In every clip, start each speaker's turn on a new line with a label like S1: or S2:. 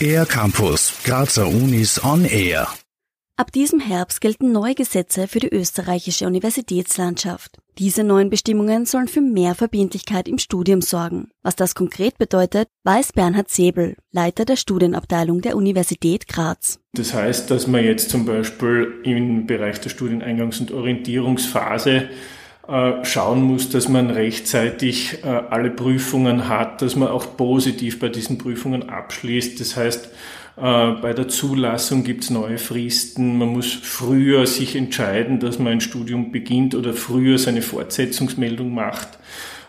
S1: Air Campus, Grazer Unis on Air.
S2: Ab diesem Herbst gelten neue Gesetze für die österreichische Universitätslandschaft. Diese neuen Bestimmungen sollen für mehr Verbindlichkeit im Studium sorgen. Was das konkret bedeutet, weiß Bernhard Säbel, Leiter der Studienabteilung der Universität Graz.
S3: Das heißt, dass man jetzt zum Beispiel im Bereich der Studieneingangs- und Orientierungsphase schauen muss, dass man rechtzeitig äh, alle Prüfungen hat, dass man auch positiv bei diesen Prüfungen abschließt. Das heißt, äh, bei der Zulassung gibt es neue Fristen. Man muss früher sich entscheiden, dass man ein Studium beginnt oder früher seine Fortsetzungsmeldung macht.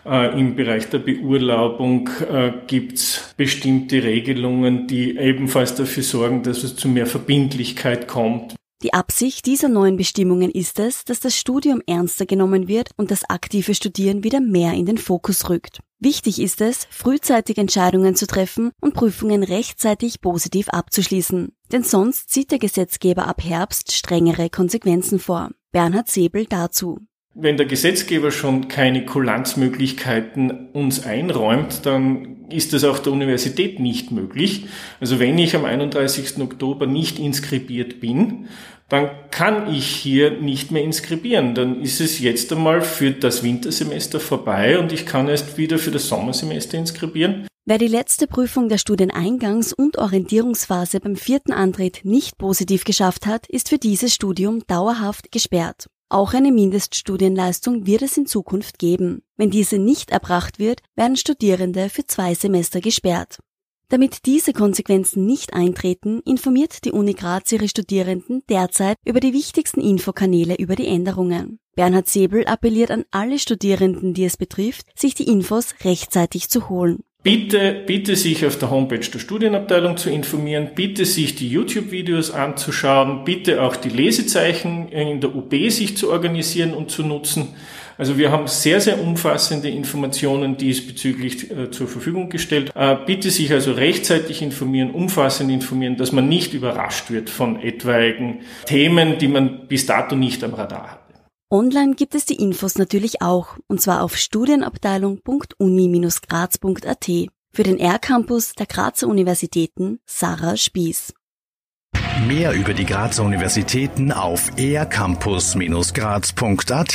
S3: Äh, Im Bereich der Beurlaubung äh, gibt es bestimmte Regelungen, die ebenfalls dafür sorgen, dass es zu mehr Verbindlichkeit kommt.
S2: Die Absicht dieser neuen Bestimmungen ist es, dass das Studium ernster genommen wird und das aktive Studieren wieder mehr in den Fokus rückt. Wichtig ist es, frühzeitig Entscheidungen zu treffen und Prüfungen rechtzeitig positiv abzuschließen. Denn sonst sieht der Gesetzgeber ab Herbst strengere Konsequenzen vor. Bernhard Säbel dazu.
S3: Wenn der Gesetzgeber schon keine Kulanzmöglichkeiten uns einräumt, dann ist das auch der Universität nicht möglich. Also wenn ich am 31. Oktober nicht inskribiert bin, dann kann ich hier nicht mehr inskribieren. Dann ist es jetzt einmal für das Wintersemester vorbei und ich kann erst wieder für das Sommersemester inskribieren.
S2: Wer die letzte Prüfung der Studieneingangs- und Orientierungsphase beim vierten Antritt nicht positiv geschafft hat, ist für dieses Studium dauerhaft gesperrt. Auch eine Mindeststudienleistung wird es in Zukunft geben. Wenn diese nicht erbracht wird, werden Studierende für zwei Semester gesperrt. Damit diese Konsequenzen nicht eintreten, informiert die Uni Graz ihre Studierenden derzeit über die wichtigsten Infokanäle über die Änderungen. Bernhard Säbel appelliert an alle Studierenden, die es betrifft, sich die Infos rechtzeitig zu holen.
S3: Bitte, bitte sich auf der Homepage der Studienabteilung zu informieren, bitte sich die YouTube-Videos anzuschauen, bitte auch die Lesezeichen in der UB sich zu organisieren und zu nutzen. Also wir haben sehr, sehr umfassende Informationen diesbezüglich äh, zur Verfügung gestellt. Äh, bitte sich also rechtzeitig informieren, umfassend informieren, dass man nicht überrascht wird von etwaigen Themen, die man bis dato nicht am Radar hat.
S2: Online gibt es die Infos natürlich auch, und zwar auf studienabteilung.uni-graz.at. Für den R-Campus der Grazer Universitäten Sarah Spieß.
S1: Mehr über die Grazer Universitäten auf ercampus-graz.at